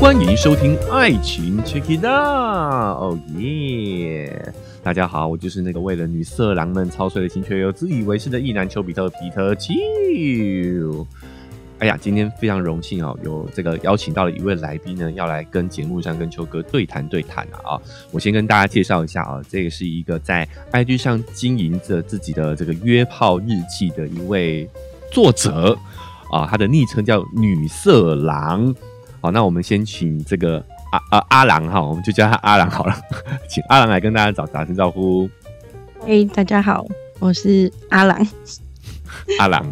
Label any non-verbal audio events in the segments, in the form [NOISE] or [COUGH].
欢迎收听《爱情 Check It Out》，哦耶！大家好，我就是那个为了女色狼们操碎了心却又自以为是的意男丘比特皮特丘。哎呀，今天非常荣幸哦，有这个邀请到了一位来宾呢，要来跟节目上跟秋哥对谈对谈啊！啊，我先跟大家介绍一下啊，这个是一个在 IG 上经营着自己的这个约炮日记的一位作者啊，他的昵称叫女色狼。好，那我们先请这个阿阿阿郎哈，我们就叫他阿郎好了，[LAUGHS] 请阿郎来跟大家打打声招呼。嘿，大家好，我是阿郎。[LAUGHS] 阿郎，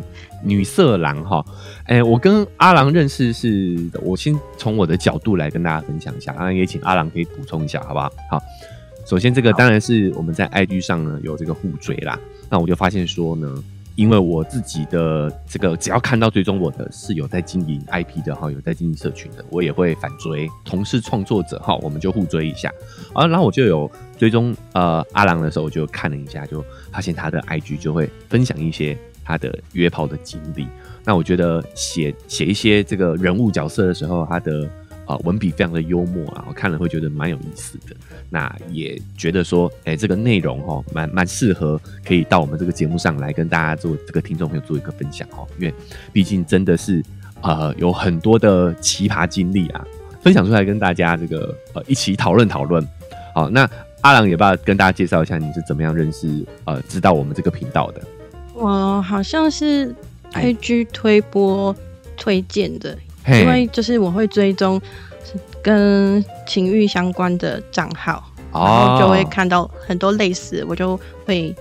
女色狼哈。哎，我跟阿郎认识是，我先从我的角度来跟大家分享一下，然后也请阿郎可以补充一下，好不好？好，首先这个当然是我们在 IG 上呢有这个互追啦，那我就发现说呢。因为我自己的这个，只要看到追踪我的是有在经营 IP 的哈，有在经营社群的，我也会反追。同是创作者哈，我们就互追一下啊。然后我就有追踪呃阿郎的时候，我就看了一下，就发现他的 IG 就会分享一些他的约炮的经历。那我觉得写写一些这个人物角色的时候，他的。啊，文笔非常的幽默啊，我看了会觉得蛮有意思的。那也觉得说，哎，这个内容哦，蛮蛮适合可以到我们这个节目上来跟大家做这个听众朋友做一个分享哦。因为毕竟真的是呃有很多的奇葩经历啊，分享出来跟大家这个呃一起讨论讨论。好，那阿郎也不要跟大家介绍一下你是怎么样认识呃知道我们这个频道的？我好像是 IG 推播推荐的。因为就是我会追踪跟情欲相关的账号，然后就会看到很多类似，我就会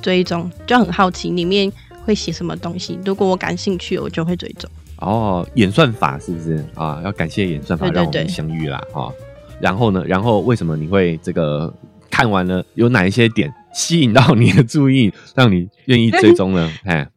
追踪，就很好奇里面会写什么东西。如果我感兴趣，我就会追踪。哦，演算法是不是啊？要感谢演算法让我们相遇啦！哈，然后呢？然后为什么你会这个看完了有哪一些点吸引到你的注意，让你愿意追踪呢？[LAUGHS] 哎，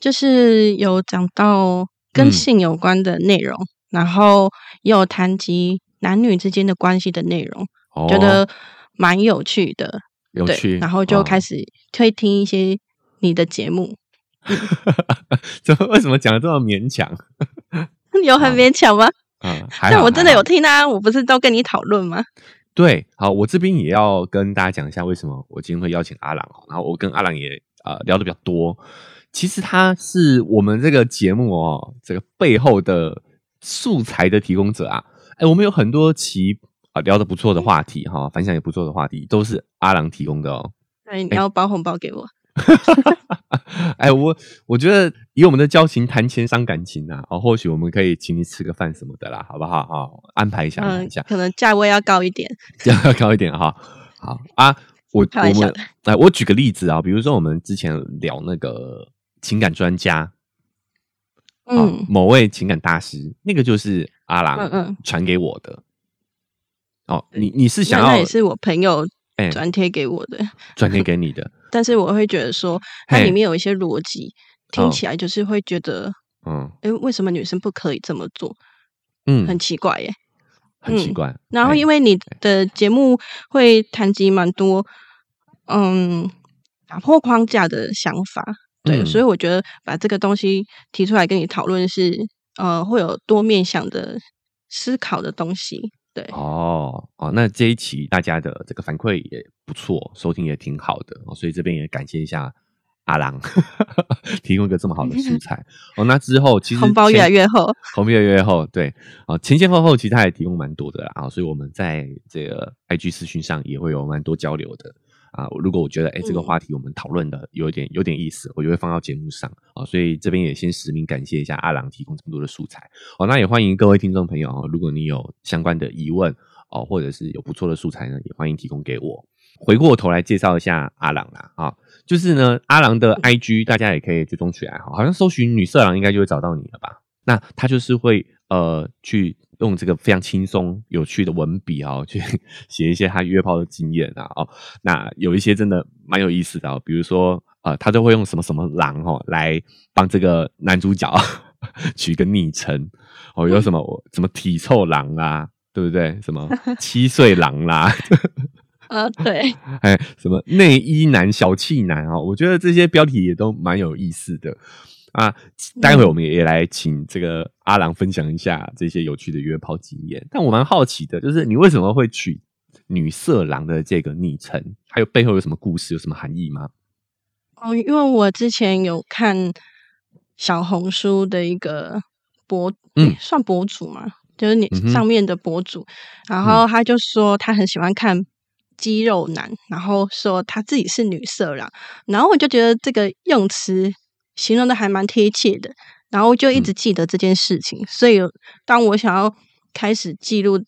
就是有讲到。跟性有关的内容，然后也有谈及男女之间的关系的内容，觉得蛮有趣的，有趣。然后就开始可以听一些你的节目。[LAUGHS] 怎么为什么讲的这么勉强？[LAUGHS] 有很勉强吗？嗯，但我真的有听啊，我不是都跟你讨论吗？对，好，我这边也要跟大家讲一下为什么我今天会邀请阿朗，然后我跟阿朗也呃聊的比较多。其实他是我们这个节目哦，这个背后的素材的提供者啊。哎，我们有很多期啊聊的不错的话题哈，反响也不错的话题，都是阿郎提供的哦。那，你要包红包给我？[LAUGHS] 哎，我我觉得以我们的交情谈钱伤感情啊，哦，或许我们可以请你吃个饭什么的啦，好不好？好，安排一下，安排一下，可能价位要高一点，价位要高一点哈。好啊，我我们哎，我举个例子啊，比如说我们之前聊那个。情感专家，嗯，某位情感大师，那个就是阿郎传给我的。哦，你你是想要也是我朋友转贴给我的，[LAUGHS] 转贴给你的。但是我会觉得说，它里面有一些逻辑，听起来就是会觉得，嗯，哎，为什么女生不可以这么做？嗯，很奇怪耶，很奇怪。然后因为你的节目会谈及蛮多，嗯，打破框架的想法。对，所以我觉得把这个东西提出来跟你讨论是，呃，会有多面向的思考的东西。对，哦，哦，那这一期大家的这个反馈也不错，收听也挺好的，所以这边也感谢一下阿郎 [LAUGHS] 提供一个这么好的素 [LAUGHS] 材。哦，那之后其实红包越来越厚，红包越来越厚。对，啊，前前后后其实他也提供蛮多的啦，所以我们在这个 IG 私讯上也会有蛮多交流的。啊，如果我觉得哎，这个话题我们讨论的有点有点意思，我就会放到节目上啊。所以这边也先实名感谢一下阿郎提供这么多的素材哦。那也欢迎各位听众朋友啊，如果你有相关的疑问哦，或者是有不错的素材呢，也欢迎提供给我。回过头来介绍一下阿郎啦啊，就是呢，阿郎的 IG 大家也可以追踪起来哈，好像搜寻女色狼应该就会找到你了吧？那他就是会呃去。用这个非常轻松有趣的文笔啊，去 [LAUGHS] 写一些他约炮的经验啊，哦，那有一些真的蛮有意思的，比如说呃，他都会用什么什么狼哦来帮这个男主角 [LAUGHS] 取一个昵称哦，有什么什么体臭狼啊，对不对？什么 [LAUGHS] 七岁狼啦，啊对，哎，什么内衣男、小气男啊，我觉得这些标题也都蛮有意思的。啊，待会我们也来请这个阿郎分享一下这些有趣的约炮经验。但我蛮好奇的，就是你为什么会取“女色狼”的这个昵称？还有背后有什么故事，有什么含义吗？哦，因为我之前有看小红书的一个博，嗯，算博主嘛，就是你上面的博主，然后他就说他很喜欢看。肌肉男，然后说他自己是女色狼，然后我就觉得这个用词形容的还蛮贴切的，然后就一直记得这件事情。所以当我想要开始记录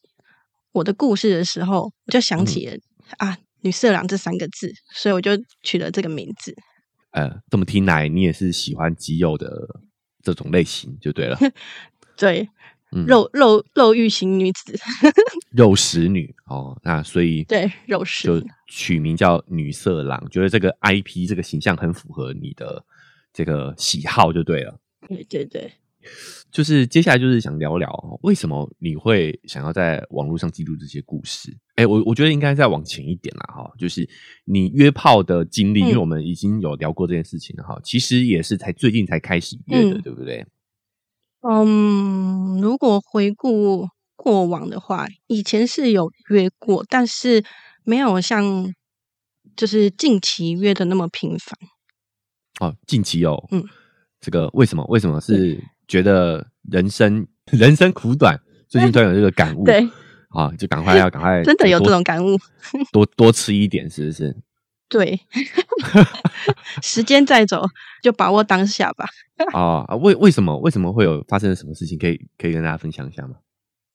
我的故事的时候，我就想起了啊“女色狼”这三个字，所以我就取了这个名字。呃，这么听来，你也是喜欢肌肉的这种类型，就对了。[LAUGHS] 对。肉肉肉欲型女子，[LAUGHS] 肉食女哦，那所以对肉食就取名叫女色狼，觉得这个 IP 这个形象很符合你的这个喜好就对了。对对对，就是接下来就是想聊聊为什么你会想要在网络上记录这些故事？哎，我我觉得应该再往前一点啦，哈，就是你约炮的经历，因为我们已经有聊过这件事情了哈，其实也是才最近才开始约的，对不对？嗯，如果回顾过往的话，以前是有约过，但是没有像就是近期约的那么频繁。哦，近期哦，嗯，这个为什么？为什么是觉得人生人生苦短？最近突然有这个感悟，[LAUGHS] 对，啊，就赶快要赶快，[LAUGHS] 真的有这种感悟，多多吃一点，是不是？[LAUGHS] 对，时间在走，就把握当下吧。啊，为为什么为什么会有发生什么事情？可以可以跟大家分享一下吗？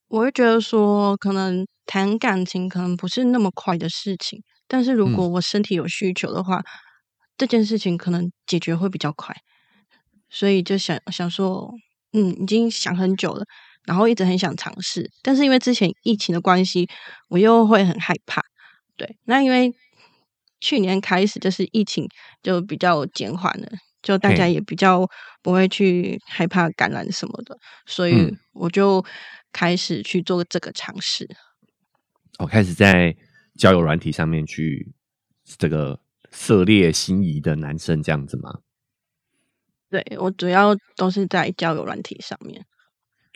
我会觉得说，可能谈感情可能不是那么快的事情，但是如果我身体有需求的话，这件事情可能解决会比较快。所以就想想说，嗯，已经想很久了，然后一直很想尝试，但是因为之前疫情的关系，我又会很害怕。对，那因为。去年开始就是疫情就比较减缓了，就大家也比较不会去害怕感染什么的，所以我就开始去做这个尝试。我开始在交友软体上面去这个涉猎心仪的男生这样子吗？对我主要都是在交友软体上面。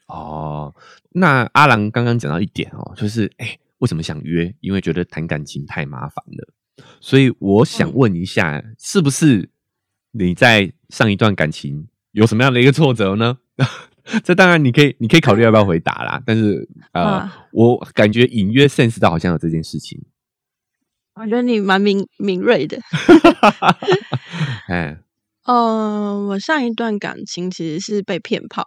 哦，那阿郎刚刚讲到一点哦，就是哎，为什么想约？因为觉得谈感情太麻烦了。所以我想问一下，是不是你在上一段感情有什么样的一个挫折呢？[LAUGHS] 这当然你可以，你可以考虑要不要回答啦。但是呃，我感觉隐约 sense 到好像有这件事情。我觉得你蛮敏敏锐的。[LAUGHS] 哎，呃，我上一段感情其实是被骗炮。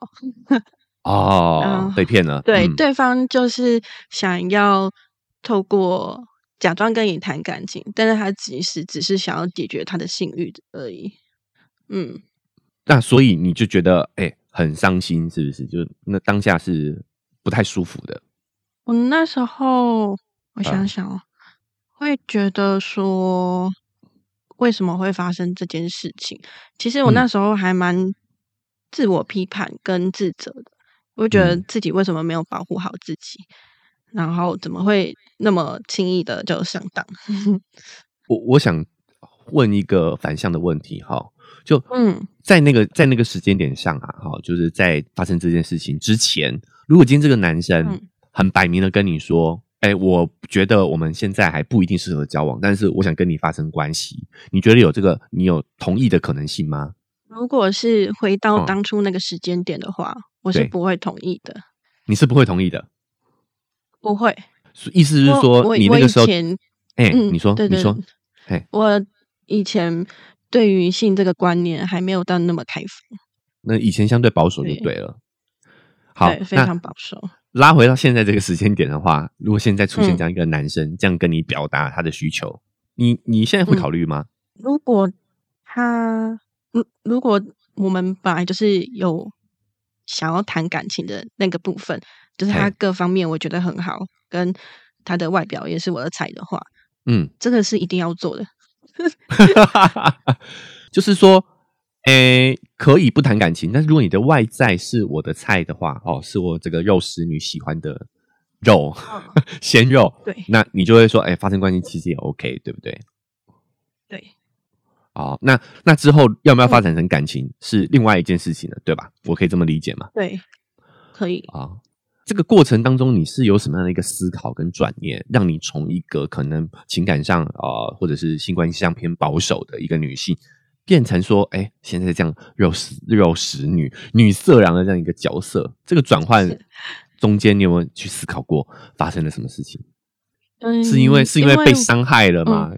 哦，被骗了。对，对方就是想要透过。假装跟你谈感情，但是他其实只是想要解决他的性欲而已。嗯，那所以你就觉得哎很伤心，是不是？就那当下是不太舒服的。我那时候我想想哦，会觉得说为什么会发生这件事情？其实我那时候还蛮自我批判跟自责的，我觉得自己为什么没有保护好自己。然后怎么会那么轻易的就上当？[LAUGHS] 我我想问一个反向的问题，哈，就嗯，在那个在那个时间点上啊，哈，就是在发生这件事情之前，如果今天这个男生很摆明的跟你说，哎，我觉得我们现在还不一定适合交往，但是我想跟你发生关系，你觉得有这个你有同意的可能性吗？如果是回到当初那个时间点的话，我是不会同意的。你是不会同意的。不会，意思是说你那个时候，哎，你说，你说，哎，我以前对于性这个观念还没有到那么开放，那以前相对保守就对了。好，非常保守。拉回到现在这个时间点的话，如果现在出现这样一个男生，这样跟你表达他的需求，你你现在会考虑吗？如果他，如如果我们本来就是有想要谈感情的那个部分。就是他各方面我觉得很好，跟他的外表也是我的菜的话，嗯，这个是一定要做的。[LAUGHS] [LAUGHS] 就是说，诶，可以不谈感情，但是如果你的外在是我的菜的话，哦，是我这个肉食女喜欢的肉 [LAUGHS] 鲜肉，对，那你就会说，哎，发生关系其实也 OK，对不对？对。哦，那那之后要不要发展成感情是另外一件事情了，对吧？我可以这么理解吗？对，可以啊。这个过程当中，你是有什么样的一个思考跟转念，让你从一个可能情感上啊，或者是性关系上偏保守的一个女性，变成说，哎，现在这样肉食肉食女女色狼的这样一个角色？这个转换中间，你有没有去思考过发生了什么事情？嗯，是因为是因为被伤害了吗？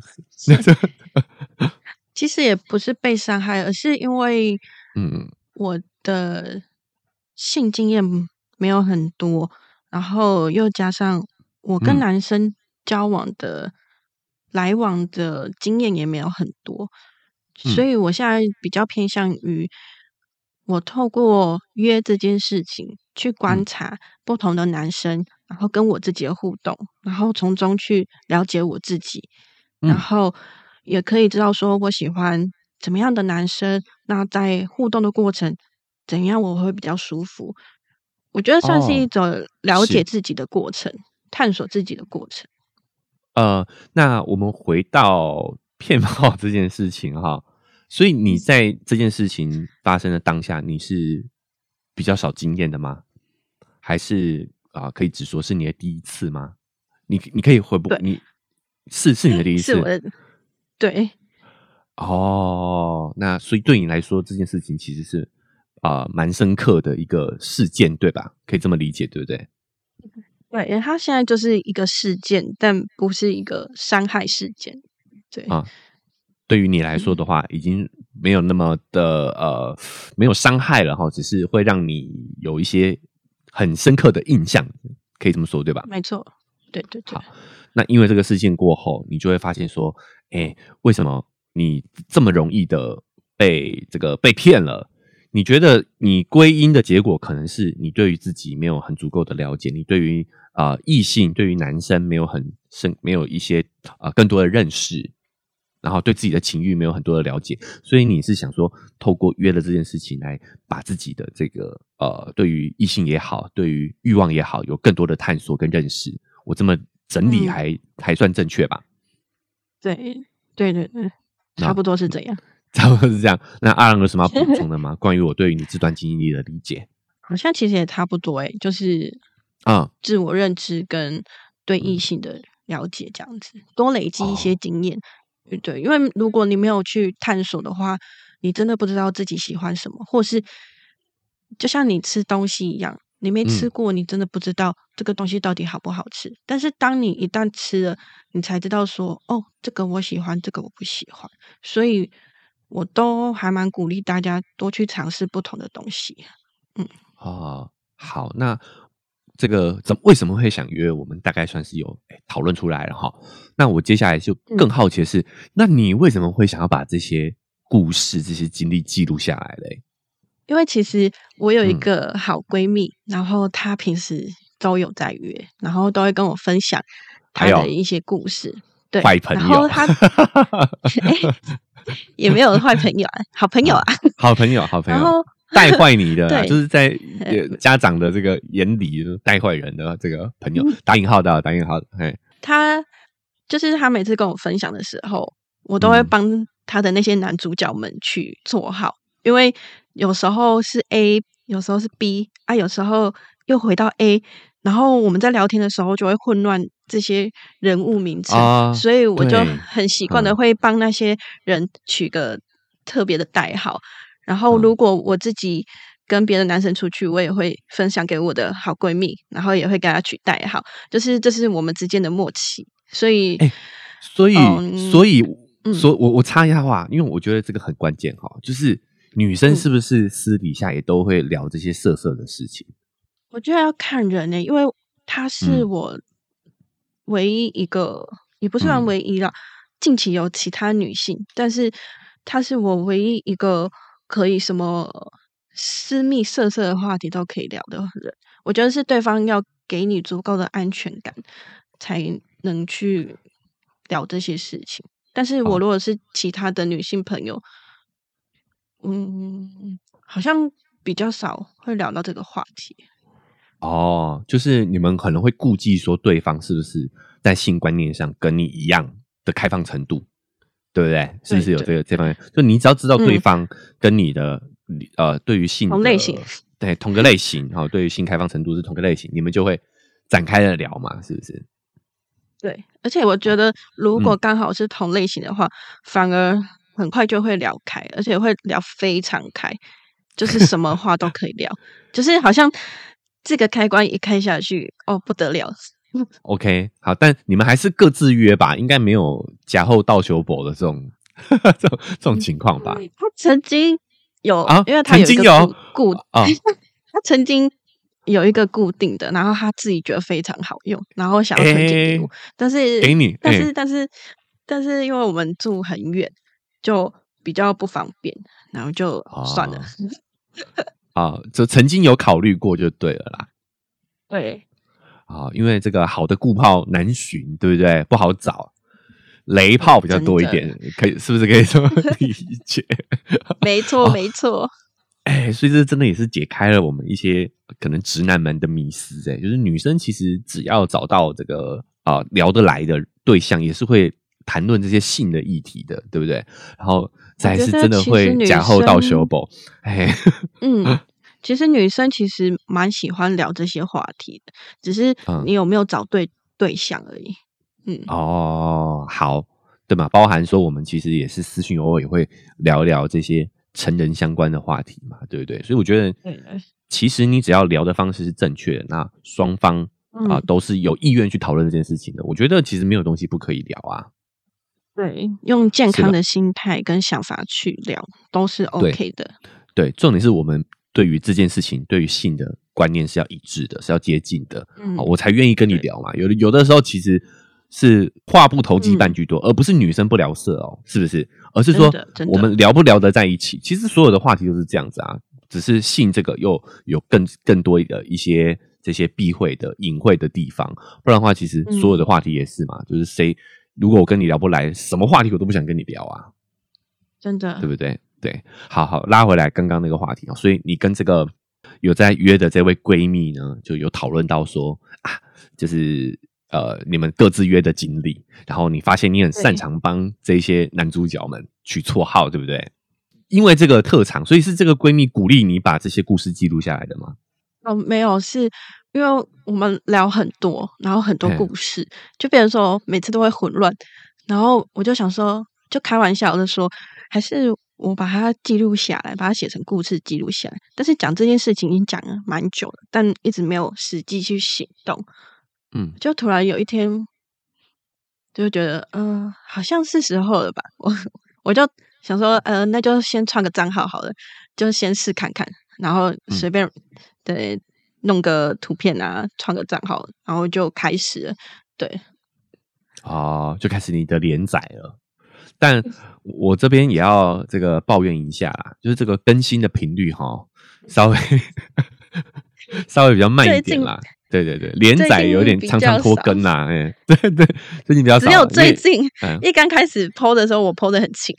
[LAUGHS] 其实也不是被伤害，而是因为，嗯，我的性经验。没有很多，然后又加上我跟男生交往的来往的经验也没有很多，所以我现在比较偏向于我透过约这件事情去观察不同的男生，然后跟我自己的互动，然后从中去了解我自己，然后也可以知道说我喜欢怎么样的男生，那在互动的过程怎样我会比较舒服。我觉得算是一种了解自己的过程，探索自己的过程。呃，那我们回到骗炮这件事情哈，所以你在这件事情发生的当下，你是比较少经验的吗？还是啊，可以只说是你的第一次吗？你你可以回不？你是是你的第一次？对。哦，那所以对你来说，这件事情其实是。啊，蛮深刻的一个事件，对吧？可以这么理解，对不对？对，因为他现在就是一个事件，但不是一个伤害事件。对啊，对于你来说的话，已经没有那么的呃，没有伤害了哈，只是会让你有一些很深刻的印象，可以这么说，对吧？没错，对对对。好，那因为这个事件过后，你就会发现说，哎，为什么你这么容易的被这个被骗了？你觉得你归因的结果可能是你对于自己没有很足够的了解，你对于啊异性对于男生没有很深，没有一些啊更多的认识，然后对自己的情欲没有很多的了解，所以你是想说透过约了这件事情来把自己的这个呃对于异性也好，对于欲望也好，有更多的探索跟认识。我这么整理还还算正确吧？对对对对，差不多是这样。[LAUGHS] 差不多是这样。那阿郎有什么要补充的吗？[LAUGHS] 关于我对于你这段经历的理解，好像其实也差不多哎，就是啊，自我认知跟对异性的了解这样子，多累积一些经验。对，因为如果你没有去探索的话，你真的不知道自己喜欢什么，或是就像你吃东西一样，你没吃过，你真的不知道这个东西到底好不好吃。但是当你一旦吃了，你才知道说，哦，这个我喜欢，这个我不喜欢。所以。我都还蛮鼓励大家多去尝试不同的东西，嗯，哦，好，那这个怎为什么会想约我们？大概算是有讨论出来了哈。那我接下来就更好奇的是，那你为什么会想要把这些故事、这些经历记录下来嘞？因为其实我有一个好闺蜜，然后她平时都有在约，然后都会跟我分享她的一些故事。对，然后她。[LAUGHS] [LAUGHS] 也没有坏朋友啊，好朋友啊，好朋友，好朋友，[LAUGHS] 带坏你的，就是在 [LAUGHS] 家长的这个眼里带坏人的这个朋友，打引号的，打引号的。嘿，他就是他每次跟我分享的时候，我都会帮他的那些男主角们去做好，因为有时候是 A，有时候是 B 啊，有时候又回到 A。然后我们在聊天的时候就会混乱这些人物名称，所以我就很习惯的会帮那些人取个特别的代号。然后如果我自己跟别的男生出去，我也会分享给我的好闺蜜，然后也会给她取代号，就是这是我们之间的默契。所以，所以，所以，所我我插一下话，因为我觉得这个很关键哈，就是女生是不是私底下也都会聊这些色色的事情？我觉得要看人呢，因为她是我唯一一个，也不算唯一了。近期有其他女性，但是她是我唯一一个可以什么私密、色色的话题都可以聊的人。我觉得是对方要给你足够的安全感，才能去聊这些事情。但是我如果是其他的女性朋友，嗯，好像比较少会聊到这个话题。哦，就是你们可能会顾忌说对方是不是在性观念上跟你一样的开放程度，对不对？是不是有这个这方面？就你只要知道对方跟你的呃，对于性同类型，对同个类型，好，对于性开放程度是同个类型，你们就会展开的聊嘛，是不是？对，而且我觉得如果刚好是同类型的话，反而很快就会聊开，而且会聊非常开，就是什么话都可以聊，[LAUGHS] 就是好像这个开关一开下去，哦，不得了。OK，好，但你们还是各自约吧，应该没有假后倒求博的这种 [LAUGHS] 这种这种情况吧？他曾经有啊，因为他有一个固啊，[LAUGHS] 他曾经有一个固定的，然后他自己觉得非常好用，然后想要推荐给我，但是给你，但是但是但是因为我们住很远，就比较不方便，然后就算了。啊，[LAUGHS] 就曾经有考虑过，就对了啦。对。啊，因为这个好的固炮难寻，对不对？不好找，雷炮比较多一点，可以是不是可以这么 [LAUGHS] 理解？[LAUGHS] 没错，没错。哎，所以这真的也是解开了我们一些可能直男们的迷思。哎，就是女生其实只要找到这个啊聊得来的对象，也是会谈论这些性的议题的，对不对？然后再是真的会假后到修补。哎，嗯。[LAUGHS] 其实女生其实蛮喜欢聊这些话题的，只是你有没有找对对象而已。嗯，哦，好，对嘛？包含说我们其实也是私讯，偶尔也会聊聊这些成人相关的话题嘛，对不对？所以我觉得，其实你只要聊的方式是正确的，那双方啊都是有意愿去讨论这件事情的。我觉得其实没有东西不可以聊啊。对，用健康的心态跟想法去聊都是 OK 的。对，重点是我们。对于这件事情，对于性的观念是要一致的，是要接近的，我才愿意跟你聊嘛。有的有的时候其实是话不投机半句多，而不是女生不聊色哦，是不是？而是说我们聊不聊得在一起。其实所有的话题都是这样子啊，只是性这个又有更更多的一些这些避讳的隐晦的地方。不然的话，其实所有的话题也是嘛，就是谁如果我跟你聊不来，什么话题我都不想跟你聊啊，真的，对不对？对，好好拉回来刚刚那个话题哦，所以你跟这个有在约的这位闺蜜呢，就有讨论到说啊，就是呃，你们各自约的经历，然后你发现你很擅长帮这些男主角们取绰号，对不对？因为这个特长，所以是这个闺蜜鼓励你把这些故事记录下来的吗？哦，没有，是因为我们聊很多，然后很多故事，就变成说每次都会混乱，然后我就想说，就开玩笑的说，还是。我把它记录下来，把它写成故事记录下来。但是讲这件事情已经讲了蛮久了，但一直没有实际去行动。嗯，就突然有一天，就觉得，嗯，好像是时候了吧。我 [LAUGHS] 我就想说，呃，那就先创个账号好了，就先试看看，然后随便对弄个图片啊，创个账号，然后就开始了。对，哦，就开始你的连载了。但我这边也要这个抱怨一下啦，就是这个更新的频率哈，稍微 [LAUGHS] 稍微比较慢一点啦。对对对，连载有点常常拖更呐，哎，对对，最近比较少。只有最近一刚开始剖的时候，我剖的很勤。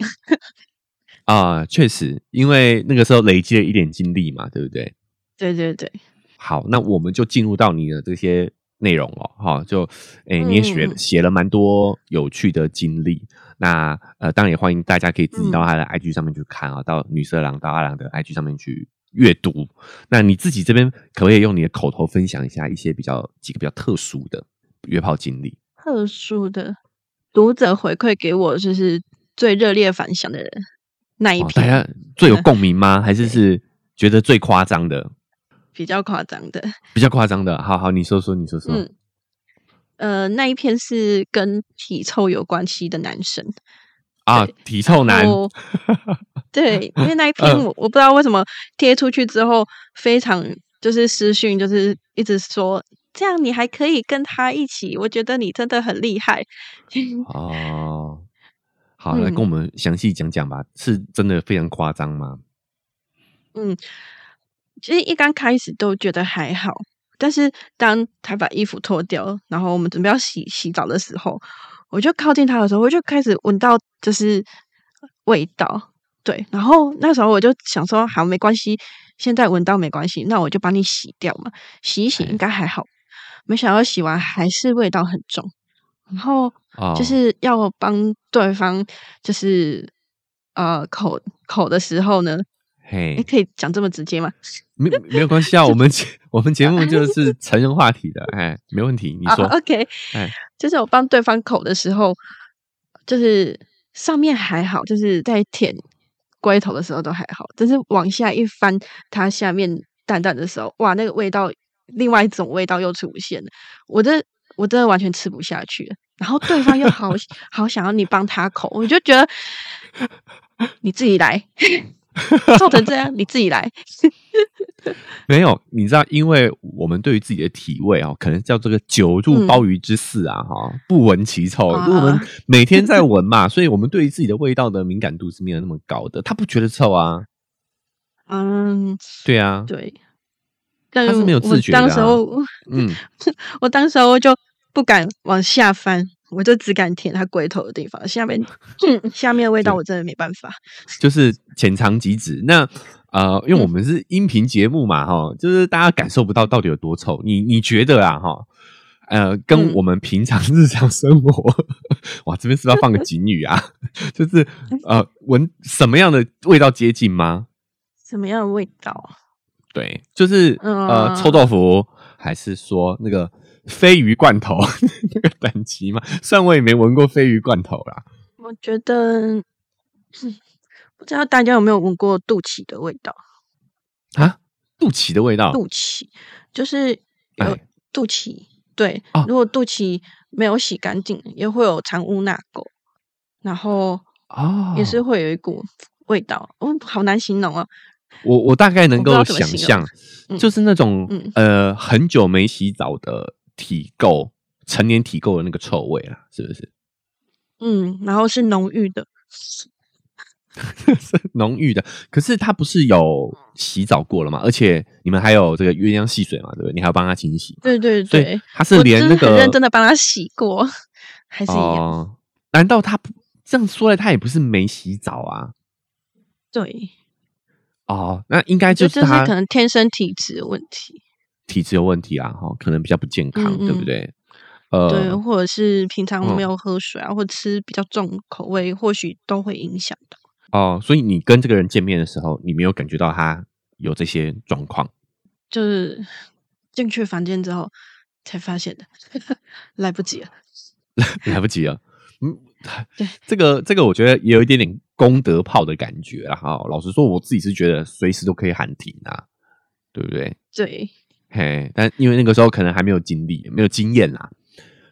啊，确实，因为那个时候累积了一点精力嘛，对不对？[LAUGHS] 对对对。好，那我们就进入到你的这些内容哦，哈，就哎，你也写写了蛮多有趣的经历。那呃，当然也欢迎大家可以自己到他的 IG 上面去看啊，到女色狼到阿郎的 IG 上面去阅读。那你自己这边可不可以用你的口头分享一下一些比较几个比较特殊的约炮经历？特殊的读者回馈给我就是最热烈反响的那一篇，大家最有共鸣吗？[LAUGHS] 还是是觉得最夸张的？比较夸张的，比较夸张的。好好，你说说，你说说。呃，那一篇是跟体臭有关系的男生啊，体臭男。对，因为那一 [LAUGHS] 篇我我不知道为什么贴出去之后，非常就是私讯，就是一直说这样你还可以跟他一起，我觉得你真的很厉害。[LAUGHS] 哦，好，来跟我们详细讲讲吧，是真的非常夸张吗？嗯，其实一刚开始都觉得还好。但是当他把衣服脱掉，然后我们准备要洗洗澡的时候，我就靠近他的时候，我就开始闻到就是味道，对。然后那时候我就想说，好，没关系，现在闻到没关系，那我就帮你洗掉嘛，洗一洗应该还好。没想到洗完还是味道很重，然后就是要帮对方，就是呃口口的时候呢，嘿，可以讲这么直接吗？[LAUGHS] 没没有关系啊，我们我们节目就是成人话题的，哎，没问题，你说，OK，哎，就是我帮对方口的时候，就是上面还好，就是在舔龟头的时候都还好，但是往下一翻，它下面淡淡的时候，哇，那个味道，另外一种味道又出现了，我这我真的完全吃不下去了，然后对方又好 [LAUGHS] 好想要你帮他口，我就觉得 [LAUGHS] 你自己来。[LAUGHS] 做成这样，你自己来。[LAUGHS] 没有，你知道，因为我们对于自己的体味啊，可能叫这个九入鲍鱼之肆啊，哈，不闻其臭。因为我们 [LAUGHS] 每天在闻嘛，所以我们对于自己的味道的敏感度是没有那么高的。他不觉得臭啊？嗯，对啊，对。他是没有自觉的。当时候，嗯，我当时候就不敢往下翻。我就只敢舔它龟头的地方，下面 [LAUGHS] 下面的味道我真的没办法。就是浅尝即止。那呃，因为我们是音频节目嘛，哈，就是大家感受不到到底有多臭。你你觉得啊，哈，呃，跟我们平常 [LAUGHS] 日常生活，哇，这边是要放个警语啊，[LAUGHS] 就是呃，闻什么样的味道接近吗？什么样的味道？对，就是呃，臭豆腐，还是说那个？鲱鱼罐头 [LAUGHS] 那个等级嘛，虽然我也没闻过鲱鱼罐头啦。我觉得，不知道大家有没有闻过肚脐的味道啊？肚脐的味道，肚脐就是有肚脐。对，如果肚脐没有洗干净，也会有藏污纳垢，然后哦，也是会有一股味道。哦，好难形容啊。我我大概能够想象，就是那种呃很久没洗澡的。体垢，成年体垢的那个臭味啊，是不是？嗯，然后是浓郁的，是 [LAUGHS] 浓郁的。可是他不是有洗澡过了吗？而且你们还有这个鸳鸯戏水嘛，对不对？你还要帮他清洗。对对对，他是连那个认真的帮他洗过，[LAUGHS] 还是一样？难道他不这样说来，他也不是没洗澡啊？对。哦，那应该就是他可能天生体质的问题。体质有问题啊，哈，可能比较不健康，对不对？呃，对，或者是平常没有喝水啊，或吃比较重口味，或许都会影响的。哦，所以你跟这个人见面的时候，你没有感觉到他有这些状况？就是进去房间之后才发现的，[LAUGHS] 来不及了，[LAUGHS] 来不及了。嗯，[LAUGHS] 对，这个这个，我觉得也有一点点功德炮的感觉啊。哈，老实说，我自己是觉得随时都可以喊停啊，对不对？对。嘿，但因为那个时候可能还没有经历，没有经验啦，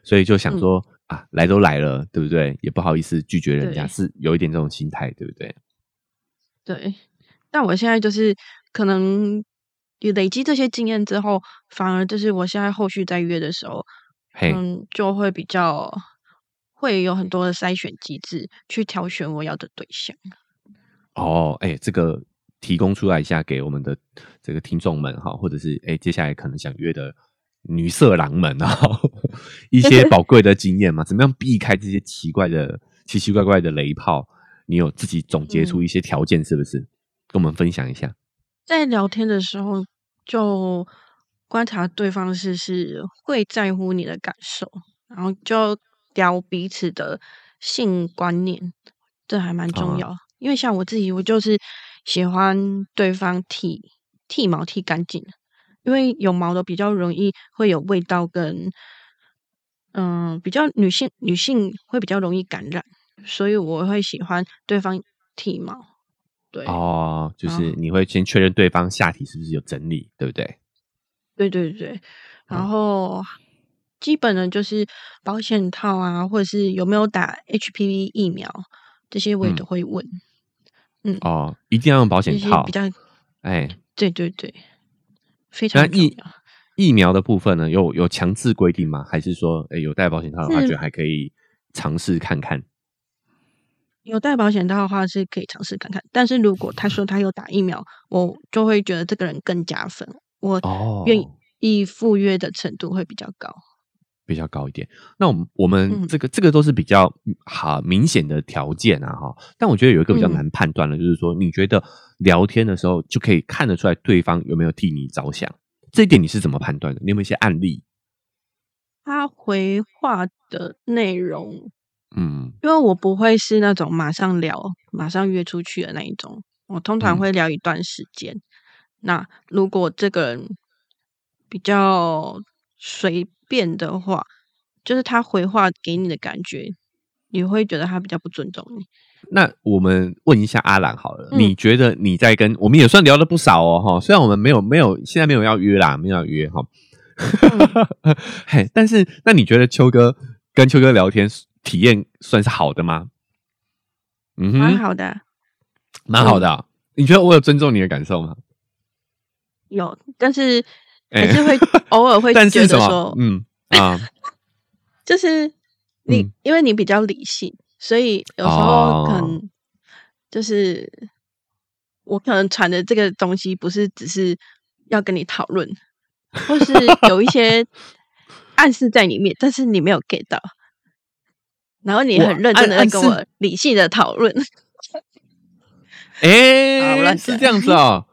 所以就想说啊，来都来了，对不对？也不好意思拒绝人家，是有一点这种心态，对不对？对。但我现在就是可能累积这些经验之后，反而就是我现在后续再约的时候，嗯，就会比较会有很多的筛选机制去挑选我要的对象。哦，哎，这个。提供出来一下给我们的这个听众们哈，或者是哎接下来可能想约的女色狼们啊，[LAUGHS] 一些 [LAUGHS] 宝贵的经验嘛？怎么样避开这些奇怪的奇奇怪怪的雷炮？你有自己总结出一些条件是不是？跟我们分享一下。在聊天的时候，就观察对方是是会在乎你的感受，然后就聊彼此的性观念，这还蛮重要。因为像我自己，我就是。喜欢对方剃剃毛剃干净，因为有毛的比较容易会有味道，跟嗯比较女性女性会比较容易感染，所以我会喜欢对方剃毛。对哦，就是你会先确认对方下体是不是有整理，对不对？对对对，然后基本的就是保险套啊，或者是有没有打 HPV 疫苗，这些我也都会问。嗯哦，一定要用保险套，比较哎，对对对，非常那疫疫苗的部分呢，有有强制规定吗？还是说，哎，有戴保险套的话，就还可以尝试看看？有戴保险套的话是可以尝试看看，但是如果他说他有打疫苗，我就会觉得这个人更加分，我愿意赴约的程度会比较高。比较高一点，那我们我们这个这个都是比较好明显的条件啊哈，但我觉得有一个比较难判断的，就是说你觉得聊天的时候就可以看得出来对方有没有替你着想，这一点你是怎么判断的？你有没有一些案例？他回话的内容，嗯，因为我不会是那种马上聊、马上约出去的那一种，我通常会聊一段时间。那如果这个人比较随便的话，就是他回话给你的感觉，你会觉得他比较不尊重你。那我们问一下阿兰好了，你觉得你在跟我们也算聊了不少哦哈，虽然我们没有没有现在没有要约啦，没有要约哈，[LAUGHS] 嘿，但是那你觉得秋哥跟秋哥聊天体验算是好的吗？嗯，蛮好的，蛮好的。你觉得我有尊重你的感受吗？有，但是还是会 [LAUGHS] 偶尔会觉得说，嗯啊，[LAUGHS] 就是你因为你比较理性。所以有时候可能就是我可能传的这个东西不是只是要跟你讨论，或是有一些 [LAUGHS] 暗示在里面，但是你没有 get 到，然后你很认真的在跟我理性的讨论。哎，是这样子哦，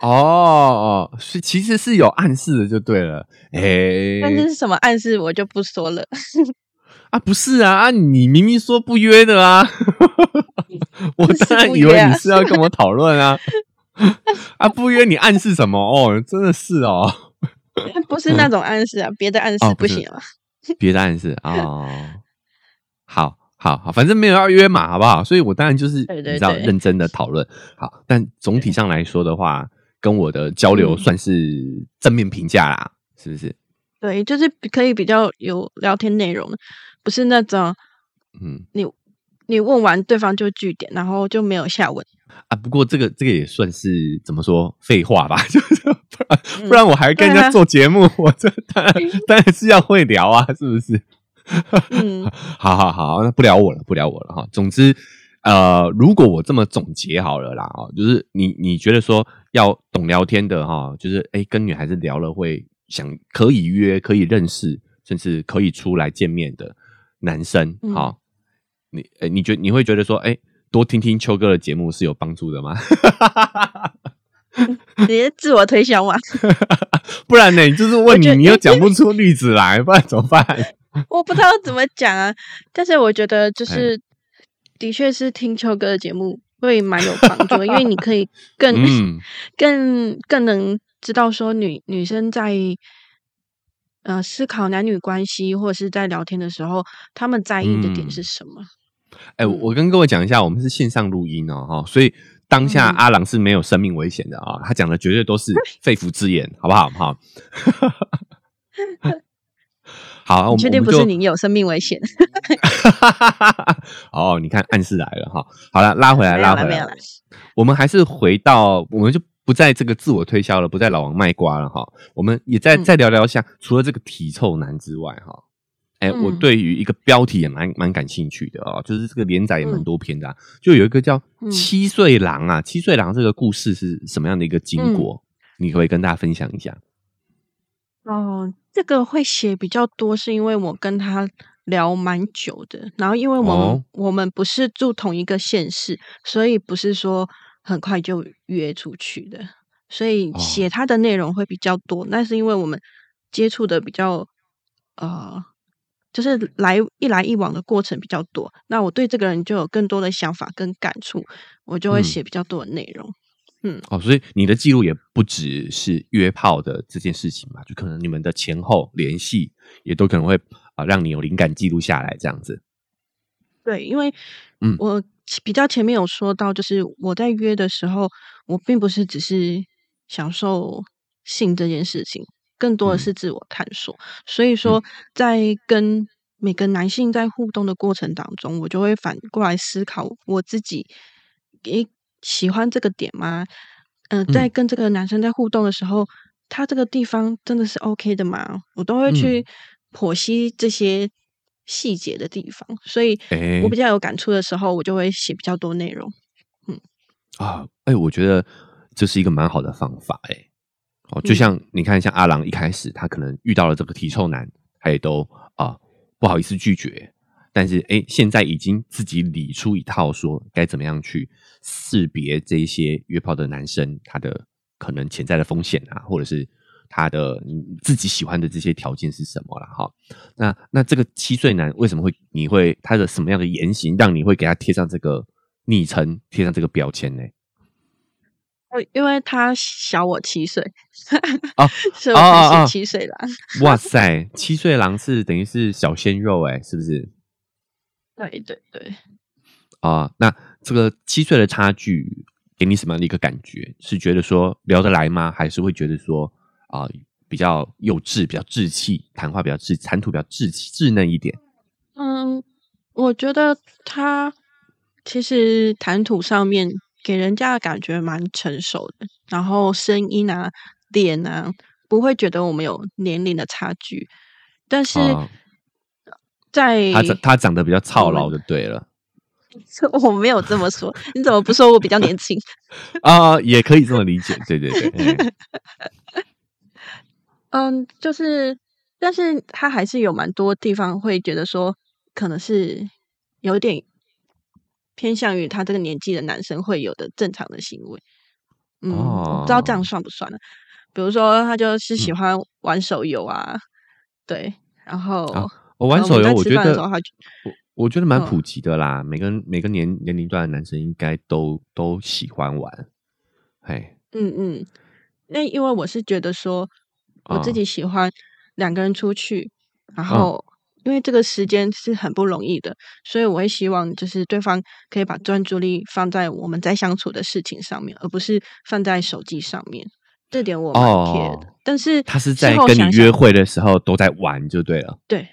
哦哦，是其实是有暗示的，就对了。哎，但是是什么暗示我就不说了。[LAUGHS] 啊，不是啊，啊，你明明说不约的啊，我当然以为你是要跟我讨论啊，啊，不约你暗示什么？哦，真的是哦，[LAUGHS] 不是那种暗示啊，别的暗示不行啊，别的暗示哦，[LAUGHS] 好好好，反正没有要约嘛，好不好？所以我当然就是你知道认真的讨论，好，但总体上来说的话，跟我的交流算是正面评价啦，是不是？对，就是可以比较有聊天内容。不是那种，嗯，你你问完对方就据点，然后就没有下文啊。不过这个这个也算是怎么说废话吧，[LAUGHS] 就是不然不然我还跟人家做节目，我这当然 [LAUGHS] 当然是要会聊啊，是不是？[LAUGHS] 嗯，好好好，那不聊我了，不聊我了哈。总之，呃，如果我这么总结好了啦，哦，就是你你觉得说要懂聊天的哈，就是哎跟女孩子聊了会想可以约可以认识，甚至可以出来见面的。男生，好，你，呃，你觉你会觉得说，哎，多听听秋哥的节目是有帮助的吗？[LAUGHS] 你自我推销吗？[LAUGHS] 不然呢？就是问你，你又讲不出例子来，不然怎么办？我不知道怎么讲啊，但是我觉得，就是的确是听秋哥的节目会蛮有帮助，因为你可以更、[LAUGHS] 更、更能知道说女女生在。呃，思考男女关系或者是在聊天的时候，他们在意的点是什么？哎，我跟各位讲一下，我们是线上录音哦，哈，所以当下阿郎是没有生命危险的啊，他讲的绝对都是肺腑之言，好不好？好，[LAUGHS] 好，我们确定不是你有生命危险？[LAUGHS] 哦，你看暗示来了哈，好了，拉回来，拉回来，我们还是回到，我们就。不在这个自我推销了，不在老王卖瓜了哈。我们也再再聊聊下，除了这个体臭男之外哈，哎，我对于一个标题也蛮蛮感兴趣的哦，就是这个连载也蛮多篇的，就有一个叫七岁狼啊，七岁狼这个故事是什么样的一个经过？你可以跟大家分享一下。哦，这个会写比较多，是因为我跟他聊蛮久的，然后因为我们我们不是住同一个县市，所以不是说。很快就约出去的，所以写他的内容会比较多。那是因为我们接触的比较呃，就是来一来一往的过程比较多。那我对这个人就有更多的想法跟感触，我就会写比较多的内容。嗯，哦，所以你的记录也不只是约炮的这件事情嘛，就可能你们的前后联系也都可能会啊，让你有灵感记录下来这样子。对，因为嗯，我。比较前面有说到，就是我在约的时候，我并不是只是享受性这件事情，更多的是自我探索。所以说，在跟每个男性在互动的过程当中，我就会反过来思考我自己，诶，喜欢这个点吗？嗯，在跟这个男生在互动的时候，他这个地方真的是 OK 的吗？我都会去剖析这些。细节的地方，所以我比较有感触的时候，我就会写比较多内容。嗯啊，哎，我觉得这是一个蛮好的方法。哎，哦，就像你看，像阿郎一开始他可能遇到了这个体臭男，他也都啊不好意思拒绝，但是哎，现在已经自己理出一套说该怎么样去识别这些约炮的男生他的可能潜在的风险啊，或者是他的你自己喜欢的这些条件是什么了哈。那那这个七岁男为什么会你会他的什么样的言行让你会给他贴上这个昵称，贴上这个标签呢？因为他小我七岁啊，[LAUGHS] 所以我是七岁狼。哇塞，七岁狼是等于是小鲜肉哎，是不是？对对对。啊，那这个七岁的差距给你什么样的一个感觉？是觉得说聊得来吗？还是会觉得说啊比较幼稚、比较稚气，谈话比较稚，谈吐比较稚气、稚嫩一点？嗯，我觉得他其实谈吐上面。给人家的感觉蛮成熟的，然后声音啊、脸啊，不会觉得我们有年龄的差距。但是，在他长他长得比较操劳就对了。[LAUGHS] 我没有这么说，你怎么不说我比较年轻 [LAUGHS] 啊？也可以这么理解，对对对。[LAUGHS] 嗯，就是，但是他还是有蛮多地方会觉得说，可能是有点。偏向于他这个年纪的男生会有的正常的行为，嗯，不知道这样算不算呢？比如说，他就是喜欢玩手游啊，对，然后我玩手游，我觉得我我觉得蛮普及的啦，每个每个年年龄段的男生应该都都喜欢玩，嘿，嗯嗯，那因为我是觉得说，我自己喜欢两个人出去，然后。因为这个时间是很不容易的，所以我会希望就是对方可以把专注力放在我们在相处的事情上面，而不是放在手机上面。这点我蛮 care 的。但是他是在跟你约会的时候都在玩，就对了。对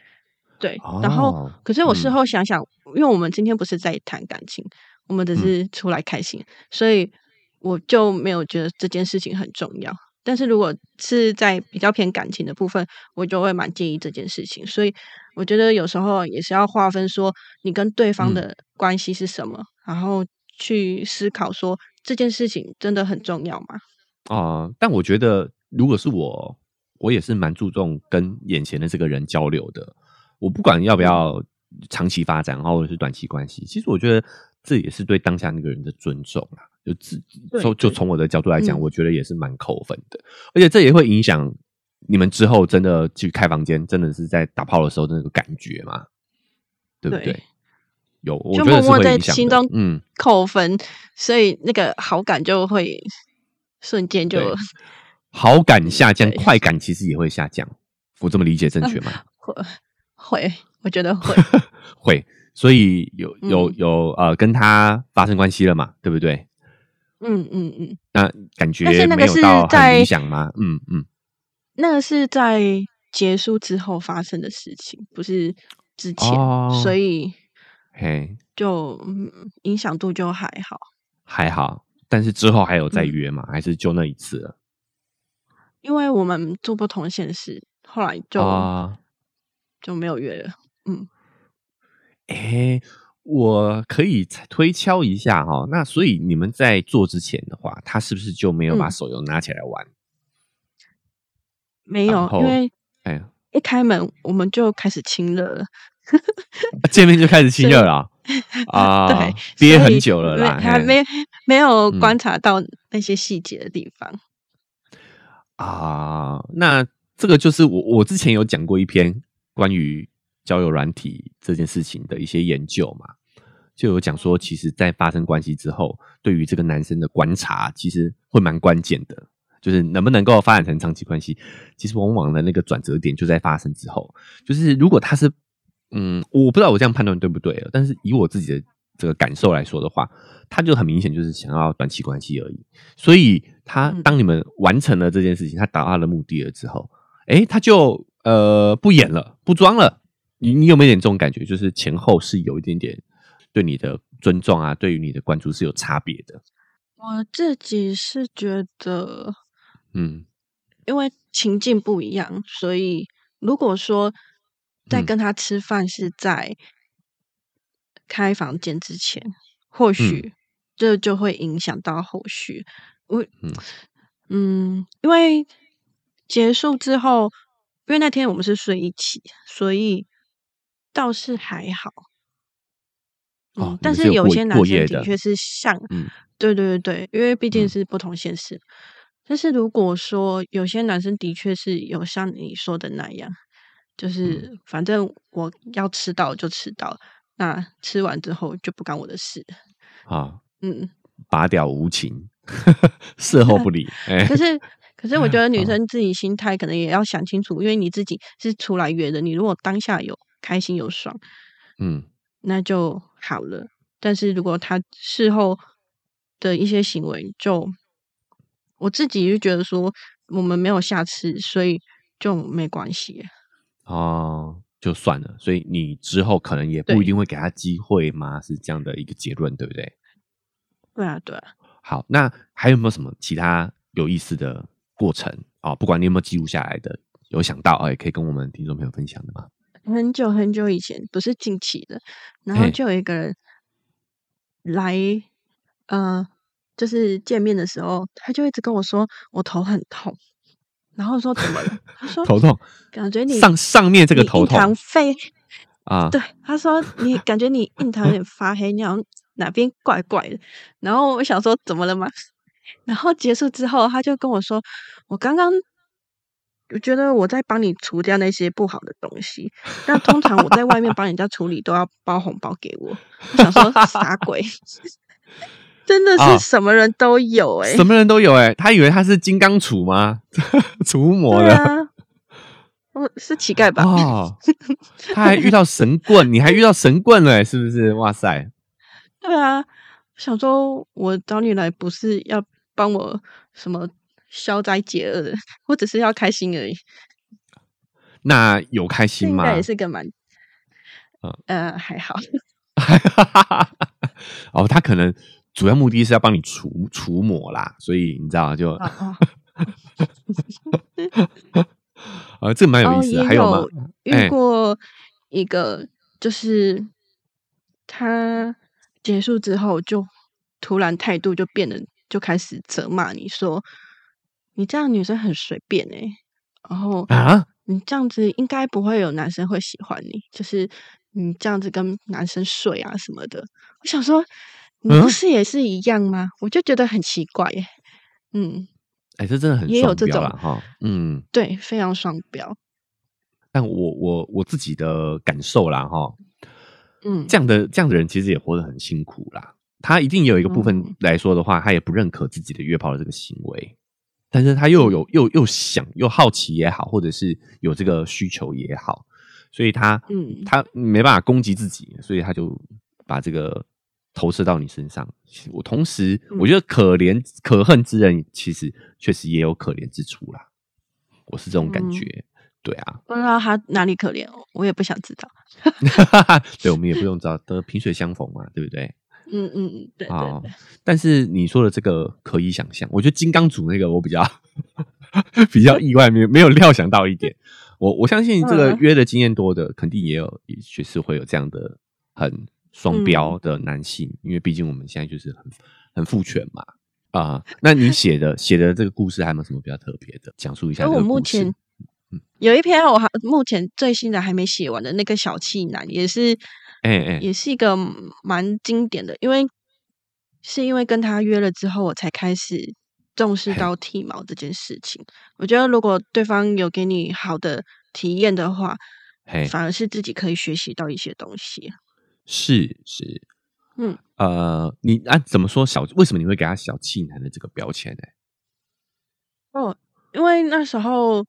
对，然后可是我事后想想，因为我们今天不是在谈感情，我们只是出来开心，所以我就没有觉得这件事情很重要。但是如果是在比较偏感情的部分，我就会蛮介意这件事情。所以我觉得有时候也是要划分说，你跟对方的关系是什么，然后去思考说这件事情真的很重要吗？啊，但我觉得如果是我，我也是蛮注重跟眼前的这个人交流的。我不管要不要长期发展，或者是短期关系，其实我觉得这也是对当下那个人的尊重啦。就自就就从我的角度来讲，我觉得也是蛮扣分的，而且这也会影响你们之后真的去开房间，真的是在打炮的时候的那个感觉嘛？对不对？有，我觉得是会影响中嗯，扣分，所以那个好感就会瞬间就好感下降，快感其实也会下降。我这么理解正确吗？会会，我觉得会 [LAUGHS] 会，所以有有有呃，跟他发生关系了嘛？对不对？嗯嗯嗯，那感觉没有到很理想吗？嗯嗯，那个是在结束之后发生的事情，不是之前，所以嘿，就影响度就还好，还好。但是之后还有再约吗？还是就那一次了？因为我们做不同现实，后来就就没有约了。嗯，哎。我可以推敲一下哈，那所以你们在做之前的话，他是不是就没有把手游拿起来玩？没有，因为哎，一开门我们就开始亲热了，见面就开始亲热了 [LAUGHS] 啊！对，憋很久了啦，还没没有观察到那些细节的地方啊。那这个就是我我之前有讲过一篇关于。交友软体这件事情的一些研究嘛，就有讲说，其实，在发生关系之后，对于这个男生的观察，其实会蛮关键的，就是能不能够发展成长期关系，其实往往的那个转折点就在发生之后。就是如果他是，嗯，我不知道我这样判断对不对，但是以我自己的这个感受来说的话，他就很明显就是想要短期关系而已。所以，他当你们完成了这件事情，他达到的目的了之后，哎，他就呃不演了，不装了。你你有没有点这种感觉？就是前后是有一点点对你的尊重啊，对于你的关注是有差别的。我自己是觉得，嗯，因为情境不一样，所以如果说在跟他吃饭是在开房间之前，或许这就会影响到后续。我嗯嗯，因为结束之后，因为那天我们是睡一起，所以。倒是还好，嗯，但是有些男生的确是像，嗯，对对对对，因为毕竟是不同现实，但是如果说有些男生的确是有像你说的那样，就是反正我要吃到就吃到，那吃完之后就不干我的事啊。嗯，拔掉无情，[LAUGHS] 事后不理。[LAUGHS] 可是，可是我觉得女生自己心态可能也要想清楚，因为你自己是出来约的，你如果当下有开心有爽，嗯，那就好了。但是如果他事后的一些行为，就我自己就觉得说，我们没有下次，所以就没关系。哦，就算了。所以你之后可能也不一定会给他机会吗？是这样的一个结论，对不对？对啊，对啊。好，那还有没有什么其他有意思的过程啊？不管你有没有记录下来的，有想到哎，可以跟我们听众朋友分享的吗？很久很久以前，不是近期的，然后就有一个人来，呃，就是见面的时候，他就一直跟我说我头很痛，然后说怎么了？他说头痛，感觉你上上面这个头痛，肺啊，[LAUGHS] 对，他说你感觉你印堂有点发黑，你好像。哪边怪怪的？然后我想说怎么了吗？然后结束之后，他就跟我说：“我刚刚我觉得我在帮你除掉那些不好的东西。那通常我在外面帮人家处理都要包红包给我。我想说 [LAUGHS] 傻鬼？[LAUGHS] 真的是什么人都有哎，什么人都有哎。他以为他是金刚杵吗？[LAUGHS] 除魔的？我是乞丐吧？哦，他还遇到神棍，你还遇到神棍了，是不是？哇塞！对啊，想说我找你来不是要帮我什么消灾解厄的，我只是要开心而已。那有开心吗？应该也是个蛮……呃，还好。[LAUGHS] 哦，他可能主要目的是要帮你除除魔啦，所以你知道就……啊，[LAUGHS] 这蛮有意思。还有吗？遇过一个，就是他。结束之后，就突然态度就变了，就开始责骂你说：“你这样女生很随便哎。”然后啊，你这样子应该不会有男生会喜欢你，就是你这样子跟男生睡啊什么的。我想说，你不是也是一样吗？我就觉得很奇怪耶。嗯，哎，这真的很也有这种哈，嗯，对，非常双标。但我我我自己的感受啦哈。嗯，这样的这样的人其实也活得很辛苦啦。他一定有一个部分来说的话，他也不认可自己的约炮的这个行为，但是他又有又又想又好奇也好，或者是有这个需求也好，所以他嗯他没办法攻击自己，所以他就把这个投射到你身上。我同时我觉得可怜可恨之人，其实确实也有可怜之处啦。我是这种感觉。对啊，不知道他哪里可怜，我也不想知道。[LAUGHS] 对，我们也不用知道，都萍水相逢嘛，对不对？嗯嗯嗯，对对对。但是你说的这个可以想象，我觉得金刚组那个我比较比较意外，没有没有料想到一点。我我相信这个约的经验多的，肯定也有，也确实会有这样的很双标的男性，因为毕竟我们现在就是很很父权嘛。啊，那你写的写的这个故事还有没有什么比较特别的？讲述一下这个故事。有一篇我还目前最新的还没写完的那个小气男也是，哎哎，也是一个蛮经典的，因为是因为跟他约了之后，我才开始重视到剃毛这件事情。我觉得如果对方有给你好的体验的话，反而是自己可以学习到一些东西。是是，嗯呃，你啊怎么说小？为什么你会给他小气男的这个标签呢？哦，因为那时候。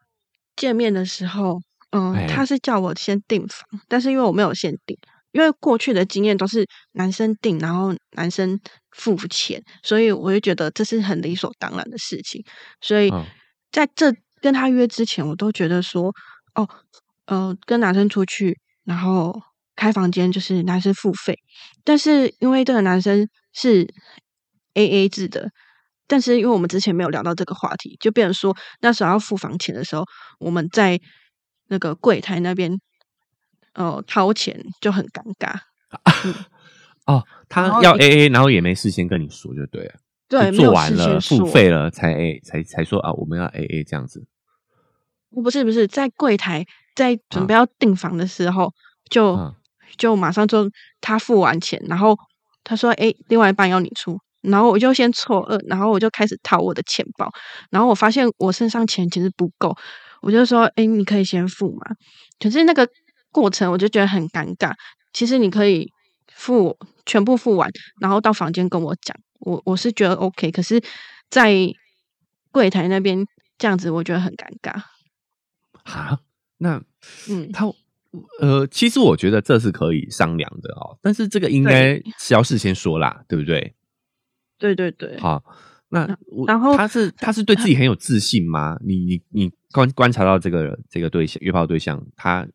见面的时候，嗯，他是叫我先订房，但是因为我没有先订，因为过去的经验都是男生订，然后男生付钱，所以我就觉得这是很理所当然的事情。所以在这跟他约之前，我都觉得说，哦，呃，跟男生出去，然后开房间就是男生付费，但是因为这个男生是 A A 制的。但是因为我们之前没有聊到这个话题，就变成说那时候要付房钱的时候，我们在那个柜台那边，哦掏钱就很尴尬。[LAUGHS] 哦，他要 A A，然后也没事先跟你说，就对了。对，做完了付费了才 A 才才说啊，我们要 A A 这样子。不是不是，在柜台在准备要订房的时候，就就马上就他付完钱，然后他说：“哎，另外一半要你出。”然后我就先错愕，然后我就开始掏我的钱包，然后我发现我身上钱其实不够，我就说：“哎，你可以先付嘛。”可是那个过程我就觉得很尴尬。其实你可以付全部付完，然后到房间跟我讲，我我是觉得 OK。可是，在柜台那边这样子，我觉得很尴尬。哈，那嗯，他呃，其实我觉得这是可以商量的哦，但是这个应该是要事先说啦，对不对？对对对。好，那然后他是他是对自己很有自信吗？你你你观观察到这个这个对象约炮对象，他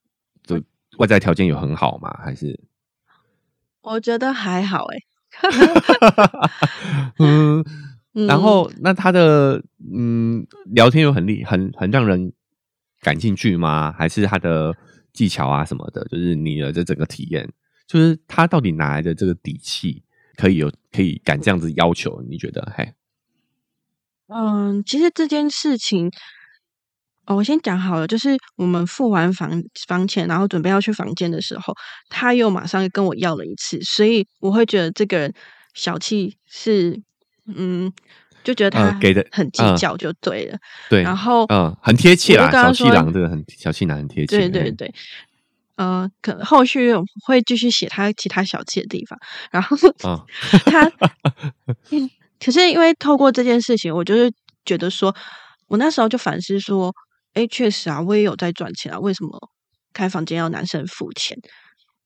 的外在条件有很好吗？还是？我觉得还好哎。嗯，[LAUGHS] 然后那他的嗯聊天又很厉很很让人。感兴趣吗？还是他的技巧啊什么的？就是你的这整个体验，就是他到底哪来的这个底气，可以有可以敢这样子要求？你觉得？嘿，嗯，其实这件事情，哦，我先讲好了，就是我们付完房房钱，然后准备要去房间的时候，他又马上跟我要了一次，所以我会觉得这个人小气是，嗯。就觉得他给的很计较就对了，对，然后嗯，很贴切啦，小气郎这个很小气男很贴切，对对对，呃，可能后续会继续写他其他小气的地方，然后 [LAUGHS] 他，可是因为透过这件事情，我就是觉得说，我那时候就反思说，哎，确实啊，我也有在赚钱啊，为什么开房间要男生付钱？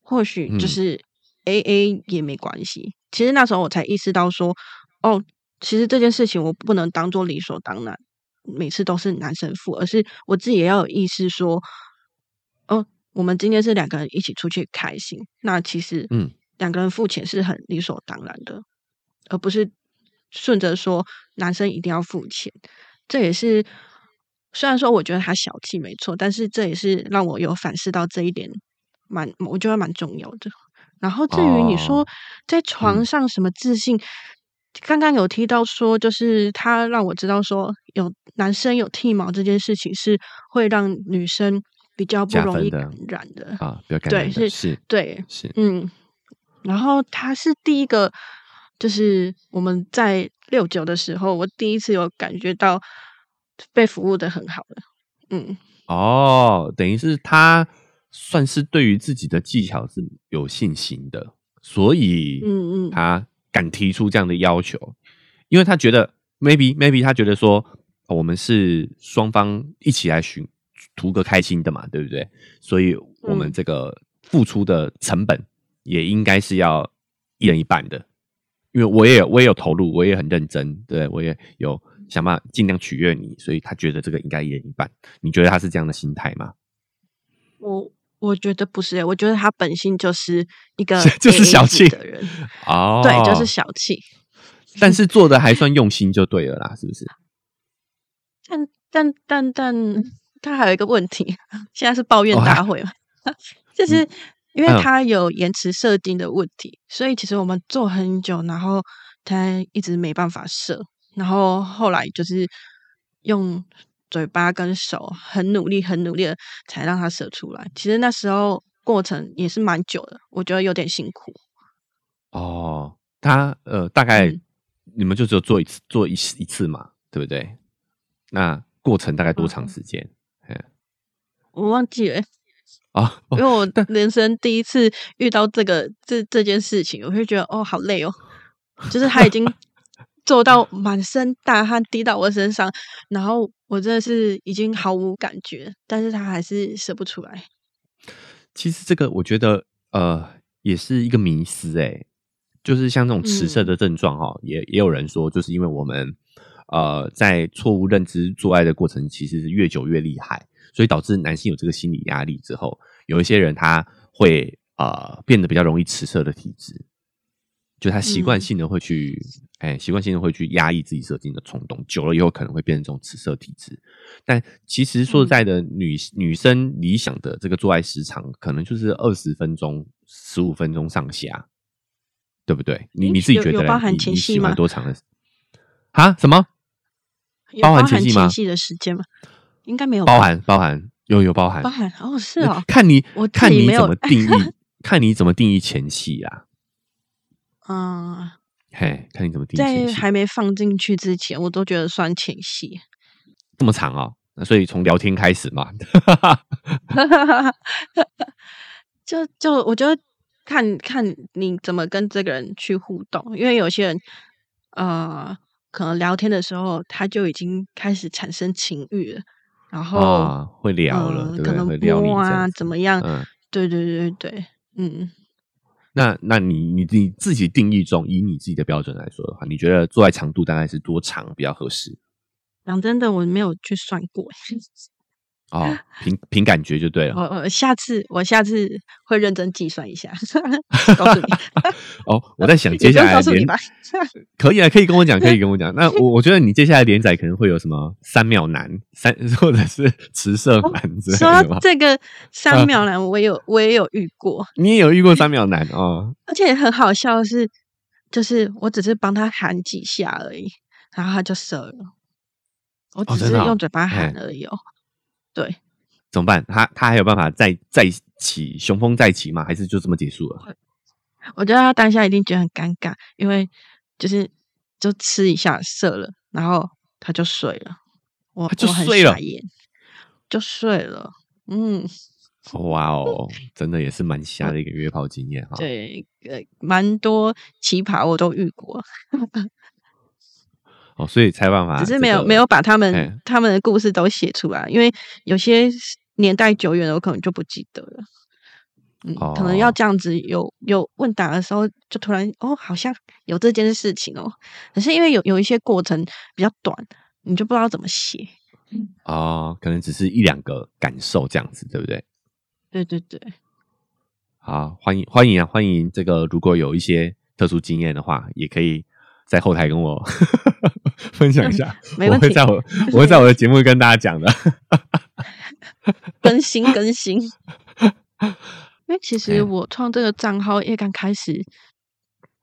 或许就是 A A 也没关系。其实那时候我才意识到说，哦。其实这件事情我不能当做理所当然，每次都是男生付，而是我自己也要有意识说，哦，我们今天是两个人一起出去开心，那其实，嗯，两个人付钱是很理所当然的，而不是顺着说男生一定要付钱。这也是虽然说我觉得他小气没错，但是这也是让我有反思到这一点，蛮我觉得蛮重要的。然后至于你说在床上什么自信。刚刚有提到说，就是他让我知道说，有男生有剃毛这件事情是会让女生比较不容易感染的啊，比较感染对，是，对，是，嗯。然后他是第一个，就是我们在六九的时候，我第一次有感觉到被服务的很好的，嗯。哦，等于是他算是对于自己的技巧是有信心的，所以，嗯嗯，他。敢提出这样的要求，因为他觉得 maybe maybe 他觉得说我们是双方一起来寻图个开心的嘛，对不对？所以我们这个付出的成本也应该是要一人一半的，因为我也我也有投入，我也很认真，对我也有想办法尽量取悦你，所以他觉得这个应该一人一半。你觉得他是这样的心态吗？我。我觉得不是，我觉得他本性就是一个 [LAUGHS] 就是小气的人哦，对，就是小气，但是做的还算用心就对了啦，是不是？但但但但他还有一个问题，[LAUGHS] 现在是抱怨大会嘛？[LAUGHS] 就是因为他有延迟设定的问题，所以其实我们做很久，然后他一直没办法射，然后后来就是用。嘴巴跟手很努力，很努力的才让它射出来。其实那时候过程也是蛮久的，我觉得有点辛苦。哦，他呃，大概你们就只有做一次，做一一次嘛，对不对？那过程大概多长时间？我忘记了啊，[LAUGHS] 因为我人生第一次遇到这个这这件事情，我会觉得哦，好累哦，就是他已经。做到满身大汗滴到我身上，然后我真的是已经毫无感觉，但是他还是射不出来。其实这个我觉得呃也是一个迷思哎，就是像这种迟射的症状哈，也也有人说，就是因为我们呃在错误认知做爱的过程，其实是越久越厉害，所以导致男性有这个心理压力之后，有一些人他会呃变得比较容易迟射的体质。就他习惯性的会去，哎，习惯性的会去压抑自己射精的冲动，久了以后可能会变成这种紫色体质。但其实说实在的，女女生理想的这个做爱时长，可能就是二十分钟、十五分钟上下，对不对？你你自己觉得包含前戏吗？多长的？啊？什么？包含前戏吗？前戏的时间吗？应该没有。包含包含有有包含包含哦，是哦。看你我看你怎么定义，[LAUGHS] 看你怎么定义前戏啊？嗯，嘿，看你怎么定。在还没放进去之前，我都觉得算前戏。这么长哦，那所以从聊天开始嘛。[LAUGHS] 就就我觉得看看你怎么跟这个人去互动，因为有些人呃，可能聊天的时候他就已经开始产生情欲了，然后会聊了，可能摸啊怎么样？对对对对，嗯。那那你你你自己定义中，以你自己的标准来说的话，你觉得坐在长度大概是多长比较合适？讲真的，我没有去算过。哦，凭凭感觉就对了。我我下次我下次会认真计算一下，[LAUGHS] 告诉你。[LAUGHS] 哦，我在想接下来连 [LAUGHS] 可以啊，可以跟我讲，可以跟我讲。那我我觉得你接下来连载可能会有什么三秒男，三或者是迟射男之类的说这个三秒男，我有我也有遇过，你也有遇过三秒男哦。而且很好笑的是，就是我只是帮他喊几下而已，然后他就射了。我只是用嘴巴喊而已哦。对，怎么办？他他还有办法再再起雄风再起吗？还是就这么结束了？我觉得他当下一定觉得很尴尬，因为就是就吃一下射了，然后他就睡了。我就睡了，就睡了。嗯，哇哦，真的也是蛮瞎的一个约炮经验哈。对，呃，蛮多奇葩我都遇过。哦，所以才办法，只是没有没有把他们他们的故事都写出来，因为有些年代久远了，我可能就不记得了。嗯，可能要这样子有有问答的时候，就突然哦，好像有这件事情哦。可是因为有有一些过程比较短，你就不知道怎么写。哦，可能只是一两个感受这样子，对不对？对对对。好，欢迎欢迎啊，欢迎这个如果有一些特殊经验的话，也可以。在后台跟我 [LAUGHS] 分享一下，我会在我我会在我的节目跟大家讲的，[LAUGHS] 更新更新。因为其实我创这个账号也刚开始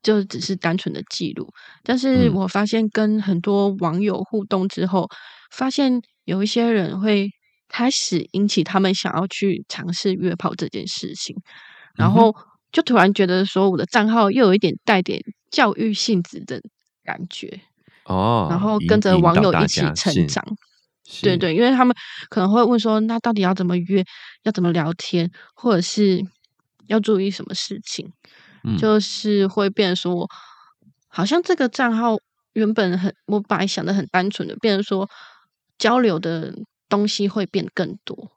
就只是单纯的记录，但是我发现跟很多网友互动之后，发现有一些人会开始引起他们想要去尝试约炮这件事情，然后就突然觉得说我的账号又有一点带点。教育性质的感觉。哦，然后跟着网友一起成长，对对，因为他们可能会问说，那到底要怎么约，要怎么聊天，或者是要注意什么事情，就是会变说，好像这个账号原本很，我本来想的很单纯的，变成说交流的东西会变更多。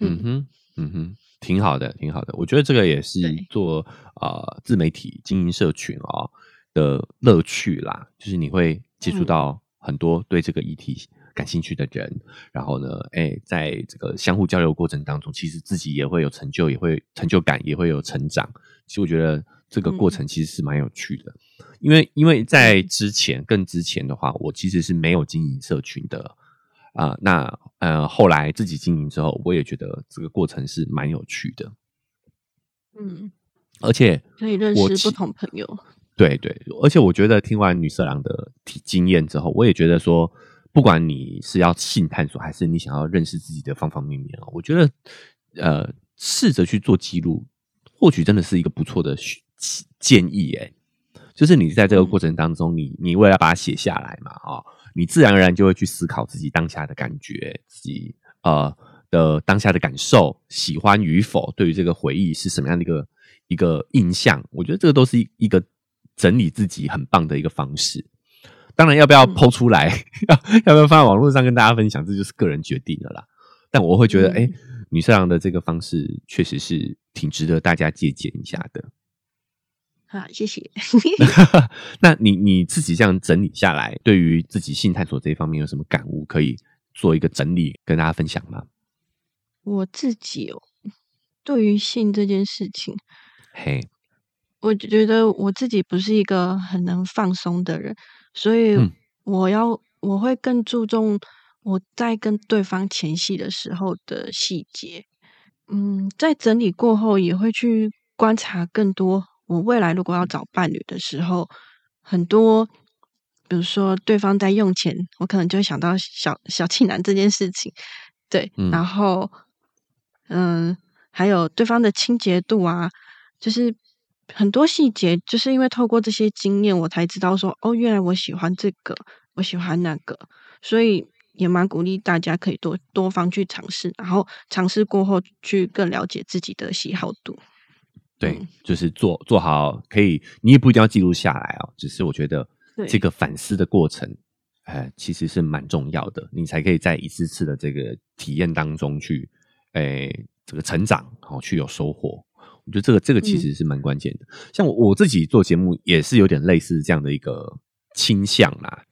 嗯哼，嗯哼，挺好的，挺好的，我觉得这个也是做啊自媒体经营社群哦。的乐趣啦，就是你会接触到很多对这个议题感兴趣的人，然后呢，哎，在这个相互交流过程当中，其实自己也会有成就，也会成就感，也会有成长。其实我觉得这个过程其实是蛮有趣的，因为因为在之前更之前的话，我其实是没有经营社群的啊。那呃，后来自己经营之后，我也觉得这个过程是蛮有趣的。嗯，而且可以认识不同朋友。对对，而且我觉得听完女色狼的经验之后，我也觉得说，不管你是要性探索，还是你想要认识自己的方方面面啊，我觉得呃，试着去做记录，或许真的是一个不错的建议。哎，就是你在这个过程当中，你你为了把它写下来嘛，啊，你自然而然就会去思考自己当下的感觉，自己呃的当下的感受，喜欢与否，对于这个回忆是什么样的一个一个印象？我觉得这个都是一个。整理自己很棒的一个方式，当然要不要剖出来，[LAUGHS] 要要不要放在网络上跟大家分享，这就是个人决定的啦。但我会觉得，哎，女色狼的这个方式确实是挺值得大家借鉴一下的。好，谢谢。[LAUGHS] 那你你自己这样整理下来，对于自己性探索这一方面有什么感悟，可以做一个整理跟大家分享吗？我自己哦，对于性这件事情，嘿。我觉得我自己不是一个很能放松的人，所以我要我会更注重我在跟对方前戏的时候的细节。嗯，在整理过后也会去观察更多。我未来如果要找伴侣的时候，很多比如说对方在用钱，我可能就会想到小小气男这件事情。对，然后嗯，还有对方的清洁度啊，就是。很多细节，就是因为透过这些经验，我才知道说，哦，原来我喜欢这个，我喜欢那个，所以也蛮鼓励大家可以多多方去尝试，然后尝试过后去更了解自己的喜好度。对，就是做做好可以，你也不一定要记录下来哦，只是我觉得这个反思的过程，哎，其实是蛮重要的，你才可以在一次次的这个体验当中去，哎，这个成长，好去有收获。我觉得这个这个其实是蛮关键的。像我我自己做节目也是有点类似这样的一个倾向啦，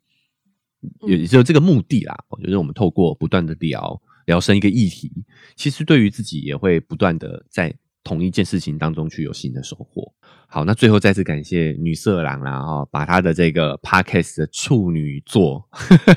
也就这个目的啦。我觉得我们透过不断的聊聊深一个议题，其实对于自己也会不断的在同一件事情当中去有新的收获。好，那最后再次感谢女色狼啦哈，把她的这个 podcast 的处女座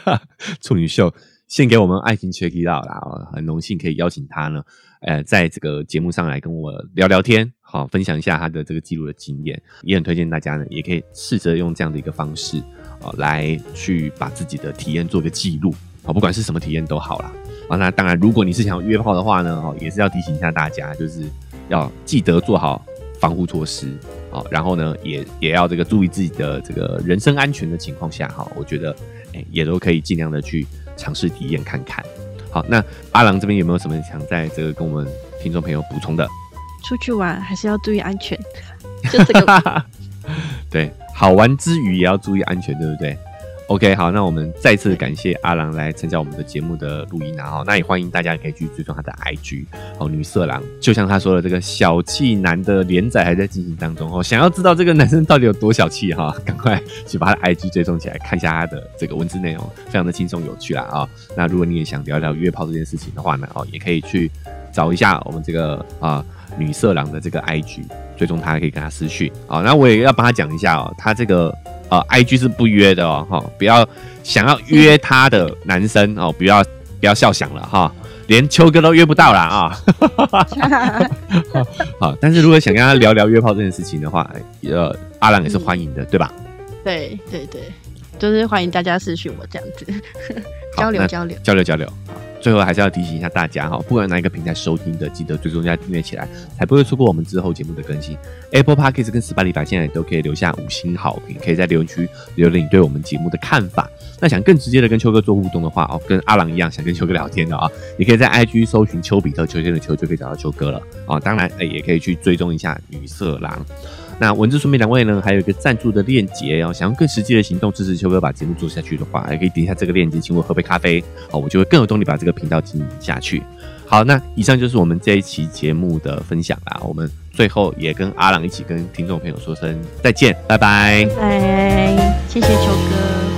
[LAUGHS] 处女秀献给我们爱情 check it out 啦，很荣幸可以邀请她呢。呃，在这个节目上来跟我聊聊天，好，分享一下他的这个记录的经验，也很推荐大家呢，也可以试着用这样的一个方式，哦，来去把自己的体验做个记录，好，不管是什么体验都好啦。啊，那当然，如果你是想要约炮的话呢，哦，也是要提醒一下大家，就是要记得做好防护措施，好，然后呢，也也要这个注意自己的这个人身安全的情况下，哈，我觉得，哎，也都可以尽量的去尝试体验看看。好，那阿郎这边有没有什么想在这个跟我们听众朋友补充的？出去玩还是要注意安全，就这个。对，好玩之余也要注意安全，对不对？OK，好，那我们再次感谢阿郎来参加我们的节目的录音啊！哈，那也欢迎大家可以去追踪他的 IG 哦，女色狼，就像他说的，这个小气男的连载还在进行当中哦。想要知道这个男生到底有多小气哈，[LAUGHS] 赶快去把他的 IG 追踪起来，看一下他的这个文字内容，非常的轻松有趣啦啊！那如果你也想聊聊约炮这件事情的话呢，哦，也可以去找一下我们这个啊女色狼的这个 IG，追踪他可以跟他私讯啊。那我也要帮他讲一下哦，他这个。呃，I G 是不约的哦，哈，不要想要约他的男生哦，不要不要笑想了哈，连秋哥都约不到了啊，[LAUGHS] 好，但是如果想跟他聊聊约炮这件事情的话，呃，阿郎也是欢迎的，对吧？对对对，就是欢迎大家私讯我这样子，交流交流交流交流。最后还是要提醒一下大家哈，不管哪一个平台收听的，记得追踪加订阅起来，才不会错过我们之后节目的更新。Apple Podcast 跟 Spotify 现在都可以留下五星好评，可以在留言区留言你对我们节目的看法。那想更直接的跟秋哥做互动的话哦，跟阿郎一样想跟秋哥聊天的啊，也可以在 IG 搜寻丘比特秋天的秋就可以找到秋哥了啊。当然哎，也可以去追踪一下女色狼。那文字说明两位呢，还有一个赞助的链接哦。想要更实际的行动支持秋哥把节目做下去的话，也可以点一下这个链接，请我喝杯咖啡好，我就会更有动力把这个频道经营下去。好，那以上就是我们这一期节目的分享啦。我们最后也跟阿朗一起跟听众朋友说声再见，拜拜，拜，谢谢秋哥。